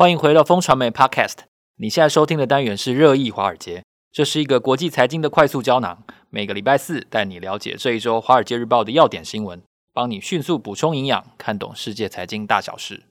欢迎回到风传媒 Podcast。你现在收听的单元是热议华尔街，这是一个国际财经的快速胶囊。每个礼拜四带你了解这一周《华尔街日报》的要点新闻，帮你迅速补充营养，看懂世界财经大小事。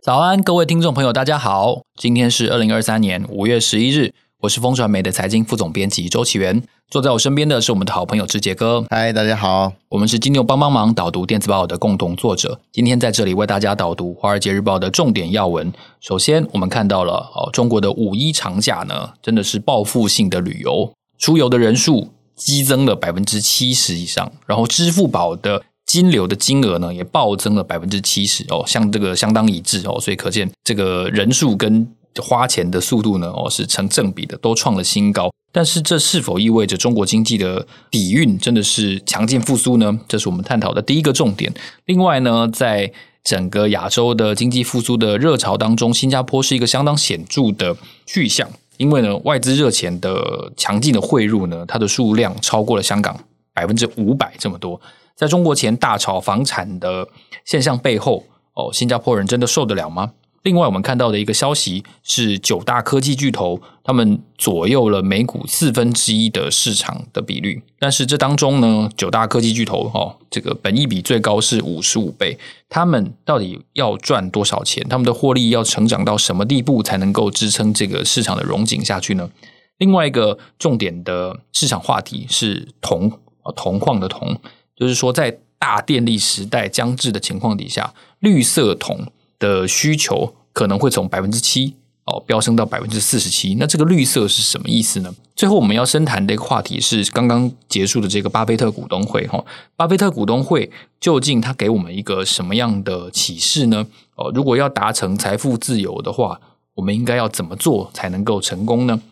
早安，各位听众朋友，大家好。今天是二零二三年五月十一日，我是风传媒的财经副总编辑周启源。坐在我身边的是我们的好朋友志杰哥。嗨，大家好，我们是金牛帮帮忙导读电子报的共同作者。今天在这里为大家导读《华尔街日报》的重点要闻。首先，我们看到了哦，中国的五一长假呢，真的是报复性的旅游，出游的人数激增了百分之七十以上，然后支付宝的金流的金额呢也暴增了百分之七十哦，像这个相当一致哦，所以可见这个人数跟花钱的速度呢哦是成正比的，都创了新高。但是这是否意味着中国经济的底蕴真的是强劲复苏呢？这是我们探讨的第一个重点。另外呢，在整个亚洲的经济复苏的热潮当中，新加坡是一个相当显著的去向，因为呢，外资热钱的强劲的汇入呢，它的数量超过了香港百分之五百这么多。在中国前大炒房产的现象背后，哦，新加坡人真的受得了吗？另外，我们看到的一个消息是，九大科技巨头他们左右了美股四分之一的市场的比率。但是这当中呢，九大科技巨头哦，这个本益比最高是五十五倍。他们到底要赚多少钱？他们的获利要成长到什么地步才能够支撑这个市场的融景下去呢？另外一个重点的市场话题是铜啊，铜矿的铜，就是说在大电力时代将至的情况底下，绿色铜。的需求可能会从百分之七哦飙升到百分之四十七，那这个绿色是什么意思呢？最后我们要深谈的一个话题是刚刚结束的这个巴菲特股东会哈，巴菲特股东会究竟他给我们一个什么样的启示呢？哦，如果要达成财富自由的话，我们应该要怎么做才能够成功呢？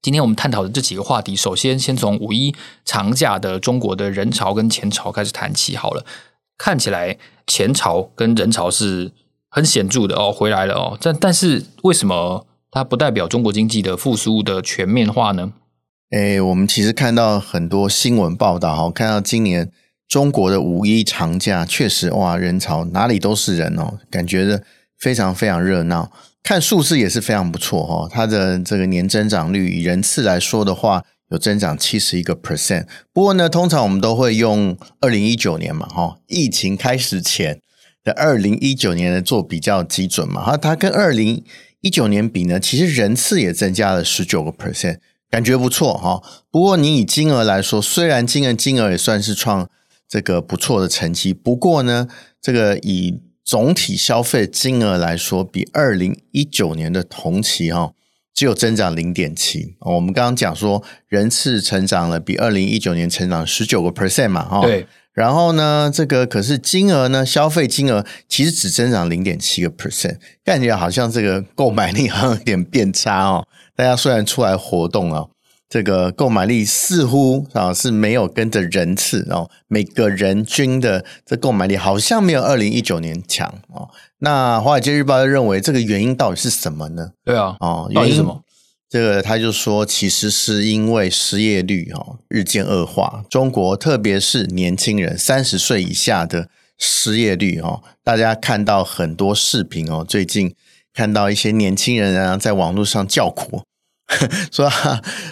今天我们探讨的这几个话题，首先先从五一长假的中国的人潮跟钱潮开始谈起好了。看起来钱潮跟人潮是。很显著的哦，回来了哦，但但是为什么它不代表中国经济的复苏的全面化呢？诶，我们其实看到很多新闻报道哈，看到今年中国的五一长假确实哇，人潮哪里都是人哦，感觉的非常非常热闹。看数字也是非常不错哈，它的这个年增长率以人次来说的话，有增长七十一个 percent。不过呢，通常我们都会用二零一九年嘛哈，疫情开始前。的二零一九年的做比较基准嘛，哈，它跟二零一九年比呢，其实人次也增加了十九个 percent，感觉不错哈。不过你以金额来说，虽然金额金额也算是创这个不错的成绩，不过呢，这个以总体消费金额来说，比二零一九年的同期哈，只有增长零点七。我们刚刚讲说人次成长了，比二零一九年成长十九个 percent 嘛，哈。对。然后呢，这个可是金额呢，消费金额其实只增长零点七个 percent，感觉好像这个购买力好像有点变差哦。大家虽然出来活动哦，这个购买力似乎啊是没有跟着人次哦，每个人均的这购买力好像没有二零一九年强哦。那华尔街日报认为这个原因到底是什么呢？对啊，哦，原因是什么？这个他就说，其实是因为失业率哦日渐恶化，中国特别是年轻人三十岁以下的失业率哦，大家看到很多视频哦，最近看到一些年轻人啊在网络上叫苦，说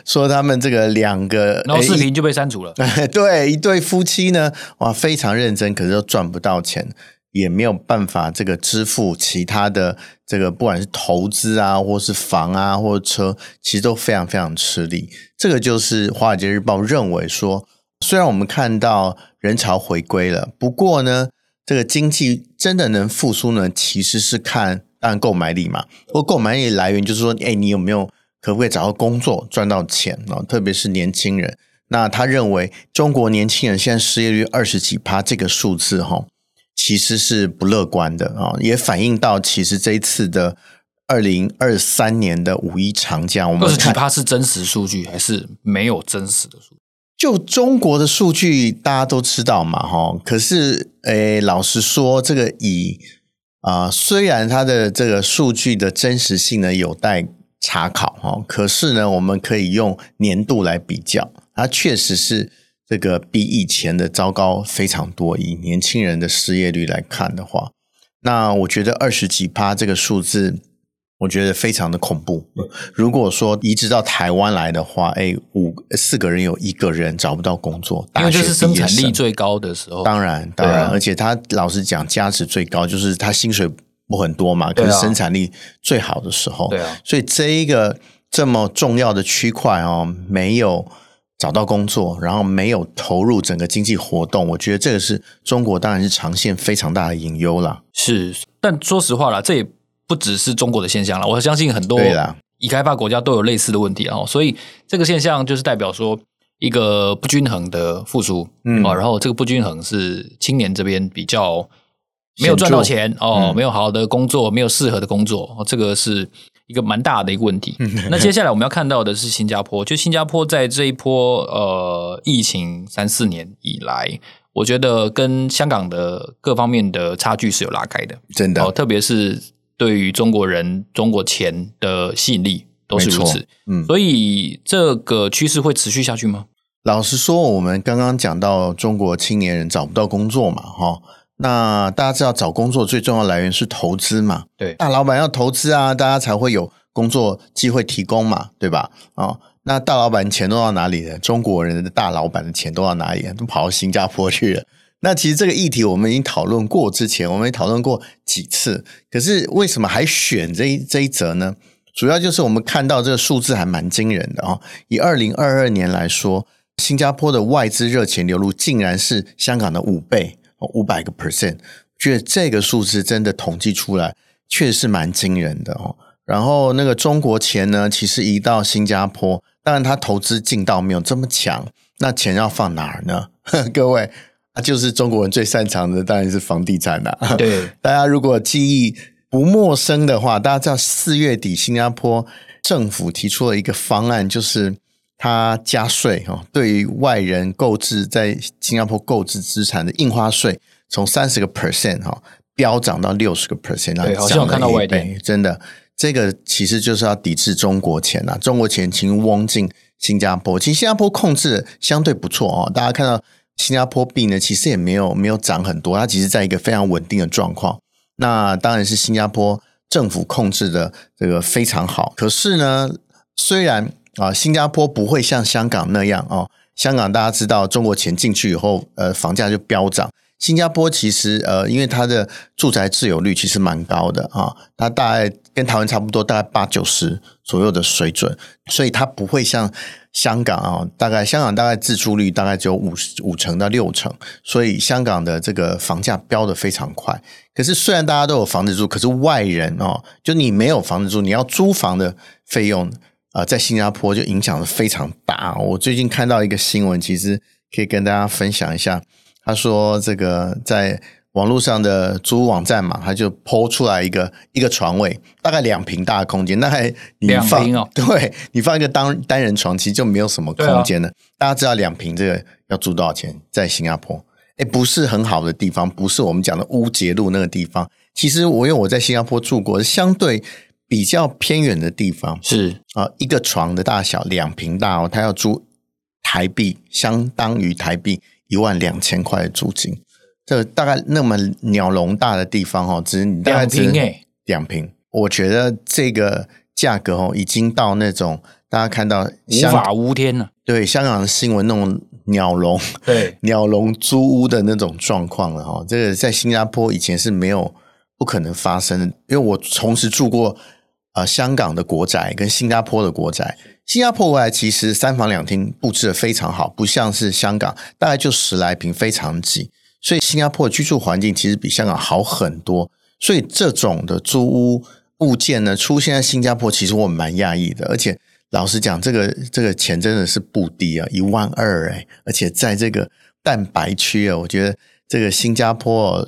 说他们这个两个，然后视频就被删除了。对，一对夫妻呢，哇，非常认真，可是又赚不到钱。也没有办法这个支付其他的这个，不管是投资啊，或是房啊，或者车，其实都非常非常吃力。这个就是《华尔街日报》认为说，虽然我们看到人潮回归了，不过呢，这个经济真的能复苏呢，其实是看当然购买力嘛。或购买力来源就是说，哎，你有没有可不可以找到工作赚到钱啊？特别是年轻人。那他认为中国年轻人现在失业率二十几趴，这个数字哈。其实是不乐观的啊，也反映到其实这一次的二零二三年的五一长假，我们二十几趴是真实数据还是没有真实的数据？就中国的数据大家都知道嘛，哈。可是，诶，老实说，这个以啊、呃，虽然它的这个数据的真实性呢有待查考哈，可是呢，我们可以用年度来比较，它确实是。这个比以前的糟糕非常多。以年轻人的失业率来看的话，那我觉得二十几趴这个数字，我觉得非常的恐怖。如果说移植到台湾来的话，哎，五四个人有一个人找不到工作，因为就是生产力最高的时候。当然，当然，啊、而且他老实讲，价值最高就是他薪水不很多嘛，可是生产力最好的时候。对啊，所以这一个这么重要的区块哦，没有找到工作，然后没有投入整个经济活动，我觉得这个是中国当然是长线非常大的隐忧啦。是，但说实话啦，这也。不只是中国的现象了，我相信很多已开发国家都有类似的问题啊。所以这个现象就是代表说一个不均衡的复苏，嗯，然后这个不均衡是青年这边比较没有赚到钱哦，没有好好的工作，没有适合的工作，这个是一个蛮大的一个问题。那接下来我们要看到的是新加坡，就新加坡在这一波呃疫情三四年以来，我觉得跟香港的各方面的差距是有拉开的，真的，特别是。对于中国人、中国钱的吸引力都是如此，嗯，所以这个趋势会持续下去吗？老实说，我们刚刚讲到中国青年人找不到工作嘛，哈，那大家知道找工作最重要来源是投资嘛，对，大老板要投资啊，大家才会有工作机会提供嘛，对吧？啊，那大老板钱都到哪里了？中国人的大老板的钱都到哪里了？都跑到新加坡去了。那其实这个议题我们已经讨论过，之前我们也讨论过几次，可是为什么还选这一这一则呢？主要就是我们看到这个数字还蛮惊人的哦。以二零二二年来说，新加坡的外资热钱流入竟然是香港的五倍，五百个 percent。觉得这个数字真的统计出来，确实是蛮惊人的哦。然后那个中国钱呢，其实移到新加坡，当然它投资劲道没有这么强，那钱要放哪儿呢？各位。啊，就是中国人最擅长的，当然是房地产啦。对，大家如果记忆不陌生的话，大家知道四月底新加坡政府提出了一个方案，就是他加税哈，对于外人购置在新加坡购置资产的印花税，从三十个 percent 哈飙涨到六十个 percent，对，好像我看到外地，真的，这个其实就是要抵制中国钱啊，中国钱请翁进新加坡，其实新加坡控制的相对不错哦，大家看到。新加坡币呢，其实也没有没有涨很多，它其实在一个非常稳定的状况。那当然是新加坡政府控制的这个非常好。可是呢，虽然啊，新加坡不会像香港那样哦，香港大家知道中国钱进去以后，呃，房价就飙涨。新加坡其实呃，因为它的住宅自有率其实蛮高的啊，它大概跟台湾差不多，大概八九十左右的水准，所以它不会像。香港啊，大概香港大概自住率大概只有五五成到六成，所以香港的这个房价飙得非常快。可是虽然大家都有房子住，可是外人哦，就你没有房子住，你要租房的费用啊、呃，在新加坡就影响的非常大。我最近看到一个新闻，其实可以跟大家分享一下。他说这个在。网络上的租屋网站嘛，他就 po 出来一个一个床位，大概两平大的空间，那还你放两平哦，对，你放一个单单人床，其实就没有什么空间了。啊、大家知道两平这个要租多少钱？在新加坡，哎，不是很好的地方，不是我们讲的乌节路那个地方。其实我因为我在新加坡住过，相对比较偏远的地方，是啊，一个床的大小两平大哦，他要租台币相当于台币一万两千块的租金。这大概那么鸟笼大的地方哦，只大概只两平。我觉得这个价格哦，已经到那种大家看到无法无天了。对，香港的新闻那种鸟笼，对 鸟笼租屋的那种状况了哈。这个在新加坡以前是没有不可能发生的，因为我同时住过啊、呃、香港的国宅跟新加坡的国宅。新加坡国宅其实三房两厅布置的非常好，不像是香港，大概就十来坪，非常挤。所以新加坡居住环境其实比香港好很多，所以这种的租屋物件呢，出现在新加坡，其实我蛮讶异的。而且老实讲，这个这个钱真的是不低啊，一万二哎！而且在这个蛋白区啊，我觉得这个新加坡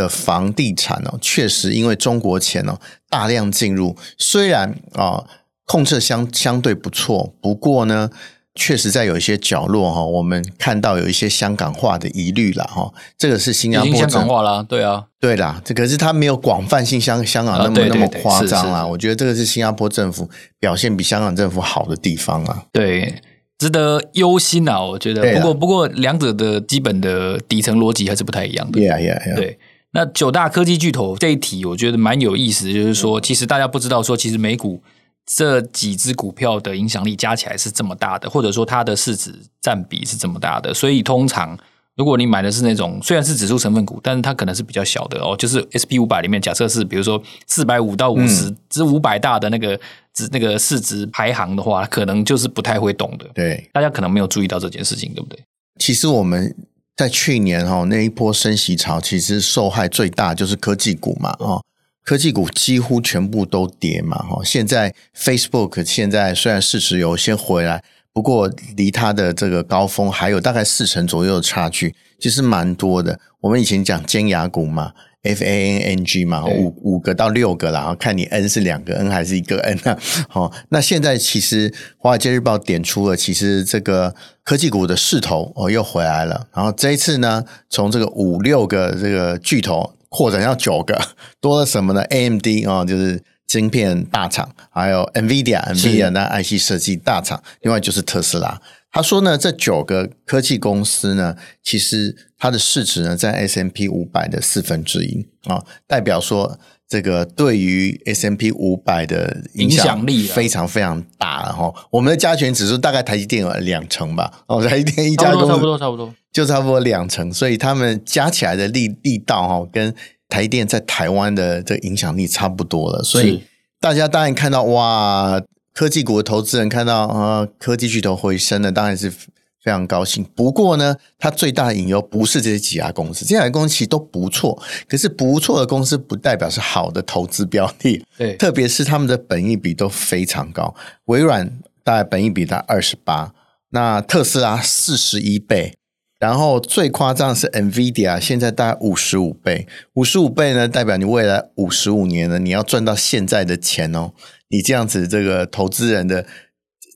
的房地产哦，确实因为中国钱哦大量进入，虽然啊控制相相对不错，不过呢。确实在有一些角落哈，我们看到有一些香港化的疑虑了哈。这个是新加坡香港化啦，对啊，对啦。这可是它没有广泛性香香港那么、那么夸张啦。我觉得这个是新加坡政府表现比香港政府好的地方啊。对，值得忧心啊！我觉得，不过不过两者的基本的底层逻辑还是不太一样的。Yeah, yeah, yeah. 对。那九大科技巨头这一题，我觉得蛮有意思，就是说，其实大家不知道说，其实美股这几只股票的影响力加起来是这么大的，或者说它的市值占比是这么大的。所以通常，如果你买的是那种虽然是指数成分股，但是它可能是比较小的哦，就是 SP 五百里面，假设是比如说四百五到五十至五百大的那个值那个市值排行的话，可能就是不太会懂的。对，大家可能没有注意到这件事情，对不对？其实我们。在去年哈那一波升息潮，其实受害最大就是科技股嘛，哦，科技股几乎全部都跌嘛，哈。现在 Facebook 现在虽然市值有先回来，不过离它的这个高峰还有大概四成左右的差距，其实蛮多的。我们以前讲尖牙股嘛。F A N N G 嘛，五五个到六个，然后看你 N 是两个 N 还是一个 N 啊？好，那现在其实《华尔街日报》点出了，其实这个科技股的势头哦又回来了。然后这一次呢，从这个五六个这个巨头扩展到九个，多了什么呢？A M D 啊，就是晶片大厂，还有 NVIDIA，NVIDIA 那 IC 设计大厂，另外就是特斯拉。他说呢，这九个科技公司呢，其实它的市值呢在 S M P 五百的四分之一啊，代表说这个对于 S M P 五百的影响力非常非常大了哈。我们的加权指数大概台积电有两成吧，哦，台积电一家公司差不多差不多就差不多两成，所以他们加起来的力力道哈，跟台积电在台湾的这个影响力差不多了。所以大家当然看到哇。科技股的投资人看到啊，科技巨头回升了，当然是非常高兴。不过呢，它最大的隐忧不是这些几家公司，这些公司其实都不错。可是不错的公司不代表是好的投资标的，对，特别是他们的本益比都非常高。微软大概本益比在二十八，那特斯拉四十一倍，然后最夸张的是 NVIDIA，现在大概五十五倍。五十五倍呢，代表你未来五十五年呢，你要赚到现在的钱哦。你这样子，这个投资人的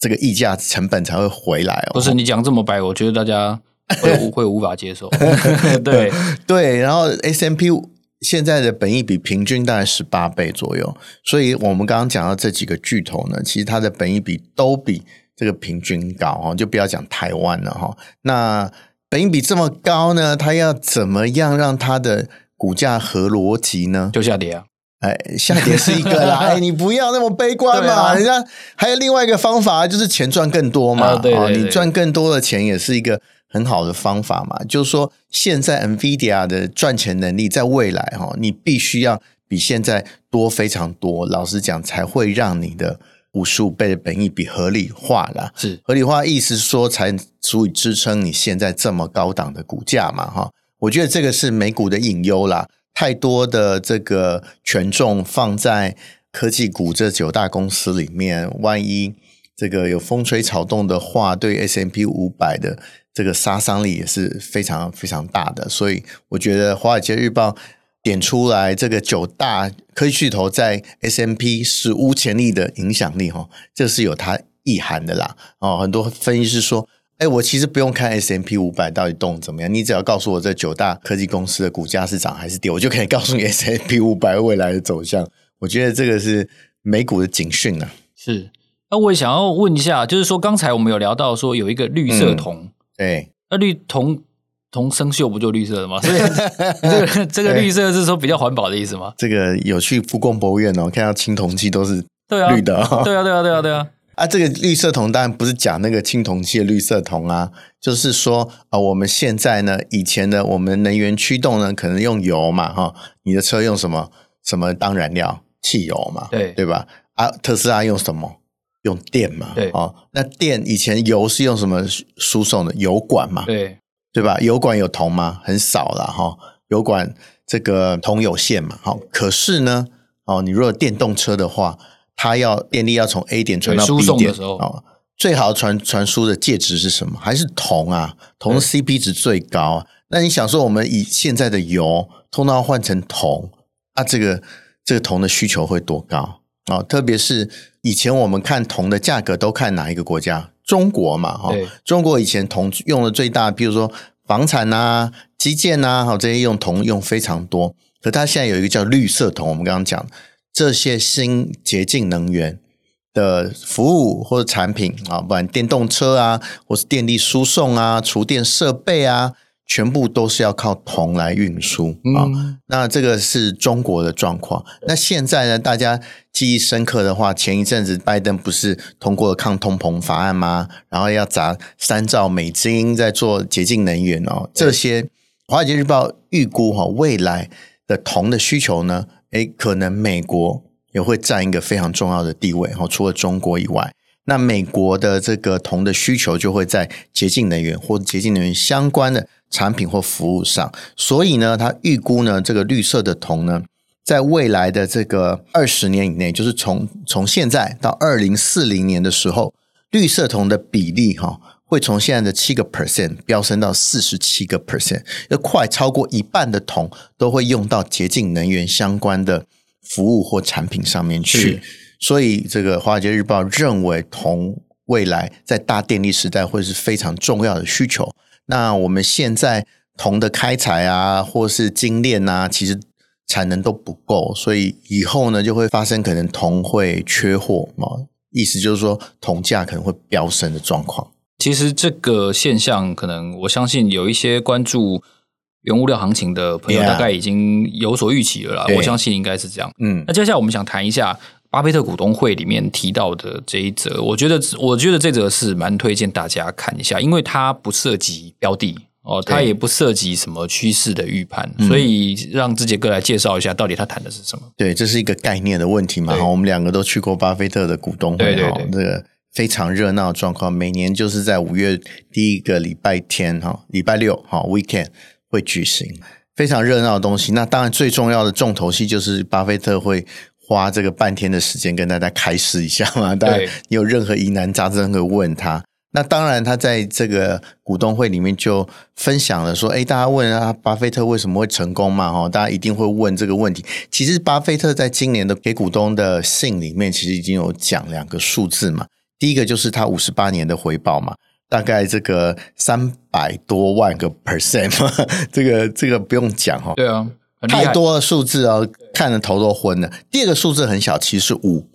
这个溢价成本才会回来哦。不是你讲这么白，我觉得大家会 会无法接受。对对，然后 S M P 现在的本益比平均大概十八倍左右，所以我们刚刚讲到这几个巨头呢，其实它的本益比都比这个平均高哦。就不要讲台湾了哈。那本益比这么高呢，它要怎么样让它的股价合逻辑呢？就下跌啊。哎，下跌是一个啦。哎，你不要那么悲观嘛。啊、人家还有另外一个方法，就是钱赚更多嘛。啊、对，对，对，你赚更多的钱也是一个很好的方法嘛。就是说，现在 NVIDIA 的赚钱能力，在未来哈，你必须要比现在多非常多。老实讲，才会让你的五十五倍的本益比合理化了。是合理化，意思说才足以支撑你现在这么高档的股价嘛。哈，我觉得这个是美股的隐忧啦。太多的这个权重放在科技股这九大公司里面，万一这个有风吹草动的话，对 S M P 五百的这个杀伤力也是非常非常大的。所以我觉得《华尔街日报》点出来这个九大科技巨头在 S M P 史无前例的影响力，哈，这是有它意涵的啦。哦，很多分析师说。哎，我其实不用看 S M P 五百到底动怎么样，你只要告诉我这九大科技公司的股价是涨还是跌，我就可以告诉你 S M P 五百未来的走向。我觉得这个是美股的警讯啊。是，那我也想要问一下，就是说刚才我们有聊到说有一个绿色铜，嗯、对，那绿铜铜生锈不就绿色的吗？所以 这个这个绿色是说比较环保的意思吗？这个有去故宫博物院哦，看到青铜器都是绿的、哦对啊，对啊，对啊，对啊，对啊。啊，这个绿色铜当然不是讲那个青铜器的绿色铜啊，就是说啊，我们现在呢，以前的我们能源驱动呢，可能用油嘛，哈，你的车用什么什么当燃料？汽油嘛，对对吧？啊，特斯拉用什么？用电嘛，对哦，那电以前油是用什么输送的？油管嘛，对对吧？油管有铜吗？很少了哈，油管这个铜有限嘛，好，可是呢，哦，你如果电动车的话。它要电力要从 A 点传到 B 点的时候，哦，最好传传输的介质是什么？还是铜啊？铜 CP 值最高啊。那你想说，我们以现在的油通通要换成铜，啊，这个这个铜的需求会多高啊？特别是以前我们看铜的价格都看哪一个国家？中国嘛，哈，中国以前铜用的最大，比如说房产啊、基建啊，哈这些用铜用非常多。可它现在有一个叫绿色铜，我们刚刚讲。这些新洁净能源的服务或者产品啊，不管电动车啊，或是电力输送啊、厨电设备啊，全部都是要靠铜来运输啊。嗯、那这个是中国的状况。那现在呢，大家记忆深刻的话，前一阵子拜登不是通过了抗通膨法案吗？然后要砸三兆美金在做洁净能源哦。这些《华尔街日报》预估哈，未来的铜的需求呢，诶，可能美国。也会占一个非常重要的地位，哈，除了中国以外，那美国的这个铜的需求就会在洁净能源或者洁净能源相关的产品或服务上，所以呢，他预估呢，这个绿色的铜呢，在未来的这个二十年以内，就是从从现在到二零四零年的时候，绿色铜的比例哈，会从现在的七个 percent 飙升到四十七个 percent，要快超过一半的铜都会用到洁净能源相关的。服务或产品上面去，所以这个《华尔街日报》认为铜未来在大电力时代会是非常重要的需求。那我们现在铜的开采啊，或是精炼啊，其实产能都不够，所以以后呢就会发生可能铜会缺货嘛，意思就是说铜价可能会飙升的状况。其实这个现象，可能我相信有一些关注。原物料行情的朋友大概已经有所预期了啦.我相信应该是这样。嗯，那接下来我们想谈一下巴菲特股东会里面提到的这一则，我觉得我觉得这则是蛮推荐大家看一下，因为它不涉及标的哦，它也不涉及什么趋势的预判，所以让志杰哥来介绍一下，到底他谈的是什么？对，这是一个概念的问题嘛。好，我们两个都去过巴菲特的股东会，对对对，这个非常热闹的状况，每年就是在五月第一个礼拜天哈，礼拜六哈，weekend。会举行非常热闹的东西，那当然最重要的重头戏就是巴菲特会花这个半天的时间跟大家开示一下嘛。当然，你有任何疑难杂症可以问他。那当然，他在这个股东会里面就分享了说：“哎，大家问啊，巴菲特为什么会成功嘛？哈，大家一定会问这个问题。其实，巴菲特在今年的给股东的信里面，其实已经有讲两个数字嘛。第一个就是他五十八年的回报嘛。”大概这个三百多万个 percent 嘛，这个这个不用讲哈。对啊，太多的数字哦，看得头都昏了。第二个数字很小，其实五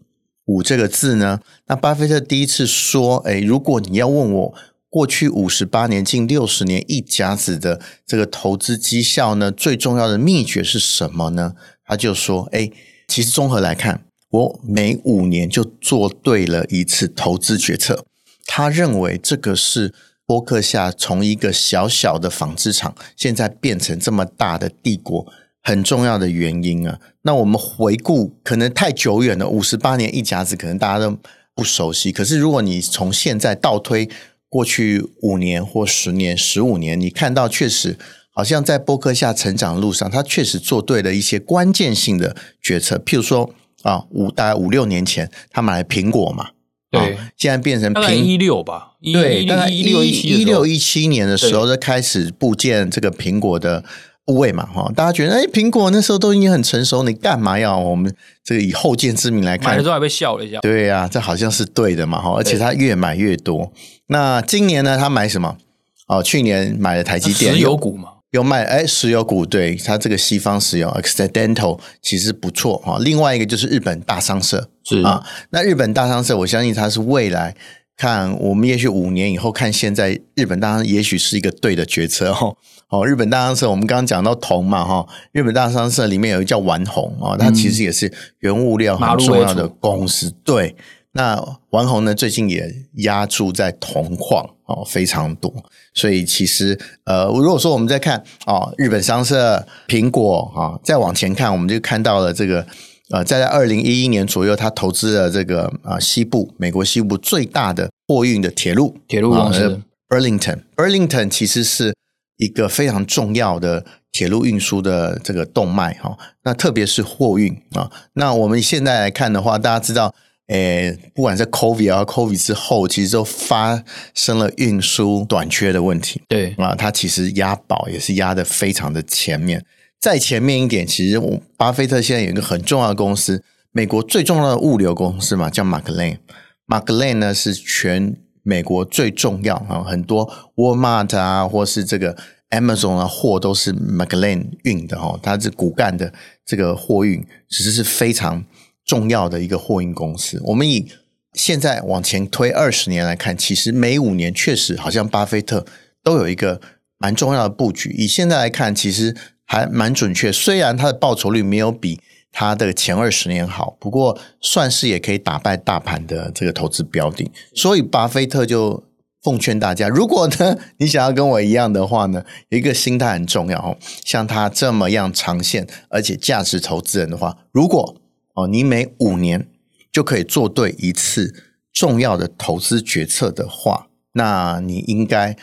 五这个字呢。那巴菲特第一次说，诶，如果你要问我过去五十八年、近六十年一甲子的这个投资绩效呢，最重要的秘诀是什么呢？他就说，诶，其实综合来看，我每五年就做对了一次投资决策。他认为这个是波克夏从一个小小的纺织厂，现在变成这么大的帝国很重要的原因啊。那我们回顾可能太久远了，五十八年一甲子，可能大家都不熟悉。可是如果你从现在倒推过去五年或十年、十五年，你看到确实好像在波克下成长路上，他确实做对了一些关键性的决策。譬如说啊，五大概五六年前，他买了苹果嘛。对，现在变成苹一六吧，对，大概一六一七一六一七年的时候就开始部建这个苹果的部位嘛，哈，大家觉得哎，苹果那时候都已经很成熟，你干嘛要我们这个以后见之明来看？买的时候还被笑了一下。对呀、啊，这好像是对的嘛，哈，而且他越买越多。那今年呢，他买什么？哦，去年买了台积电，石油股嘛。有卖哎，石油股，对，它这个西方石油 Occidental 其实不错哈。另外一个就是日本大商社是啊，那日本大商社，我相信它是未来看我们也许五年以后看现在日本当然，也许是一个对的决策哈。哦，日本大商社，我们刚刚讲到铜嘛哈，日本大商社里面有一个叫丸红啊，它其实也是原物料很重要的公司，对。那丸红呢，最近也押注在铜矿哦，非常多。所以其实呃，如果说我们在看哦，日本商社、苹果啊、哦，再往前看，我们就看到了这个呃，在二零一一年左右，他投资了这个啊、呃，西部美国西部最大的货运的铁路铁路公司、呃、Burlington。Burlington 其实是一个非常重要的铁路运输的这个动脉哈、哦。那特别是货运啊、哦，那我们现在来看的话，大家知道。诶，不管是 COVID 啊，COVID 之后，其实都发生了运输短缺的问题。对啊，它其实押宝也是押得非常的前面。再前面一点，其实我巴菲特现在有一个很重要的公司，美国最重要的物流公司嘛，叫 McLane。McLane 呢是全美国最重要啊，很多 Walmart 啊，或是这个 Amazon 的货都是 McLean 运的哈，它是骨干的这个货运，其实是非常。重要的一个货运公司，我们以现在往前推二十年来看，其实每五年确实好像巴菲特都有一个蛮重要的布局。以现在来看，其实还蛮准确。虽然它的报酬率没有比他的前二十年好，不过算是也可以打败大盘的这个投资标的。所以巴菲特就奉劝大家，如果呢你想要跟我一样的话呢，一个心态很重要哦。像他这么样长线而且价值投资人的话，如果哦你每五年就可以做对一次重要的投资决策的话，那你应该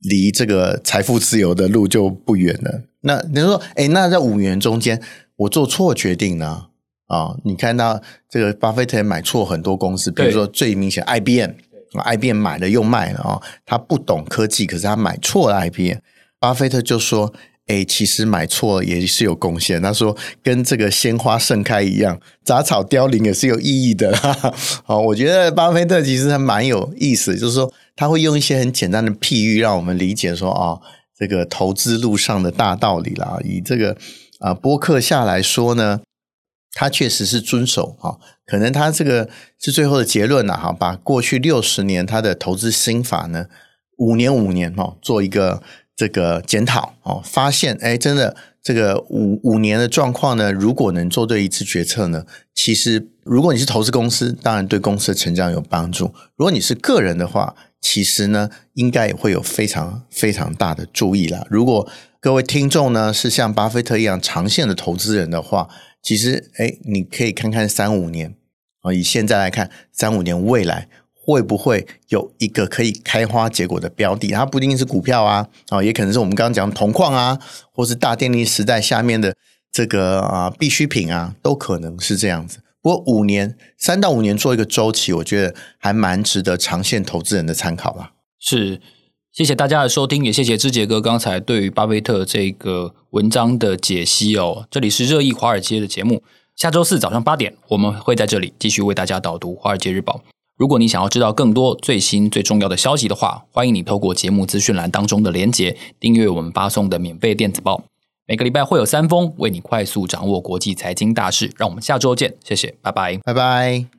离这个财富自由的路就不远了。那你说，哎，那在五年中间我做错决定呢？啊、哦，你看到这个巴菲特也买错很多公司，比如说最明显 IBM。IBM 买了又卖了啊！他不懂科技，可是他买错了 IBM。巴菲特就说：“哎，其实买错也是有贡献。”他说：“跟这个鲜花盛开一样，杂草凋零也是有意义的。”好，我觉得巴菲特其实还蛮有意思，就是说他会用一些很简单的譬喻，让我们理解说啊，这个投资路上的大道理啦。以这个啊波克下来说呢。他确实是遵守哈，可能他这个是最后的结论了哈，把过去六十年他的投资心法呢，五年五年哦做一个这个检讨哦，发现哎，真的这个五五年的状况呢，如果能做对一次决策呢，其实如果你是投资公司，当然对公司的成长有帮助；如果你是个人的话，其实呢，应该也会有非常非常大的注意啦。如果各位听众呢是像巴菲特一样长线的投资人的话，其实，哎，你可以看看三五年啊，以现在来看，三五年未来会不会有一个可以开花结果的标的？它不一定是股票啊，啊，也可能是我们刚刚讲铜矿啊，或是大电力时代下面的这个啊必需品啊，都可能是这样子。不过五年，三到五年做一个周期，我觉得还蛮值得长线投资人的参考吧。是。谢谢大家的收听，也谢谢之杰哥刚才对于巴菲特这个文章的解析哦。这里是热议华尔街的节目，下周四早上八点，我们会在这里继续为大家导读《华尔街日报》。如果你想要知道更多最新最重要的消息的话，欢迎你透过节目资讯栏当中的连结订阅我们发送的免费电子报。每个礼拜会有三封，为你快速掌握国际财经大事。让我们下周见，谢谢，拜拜，拜拜。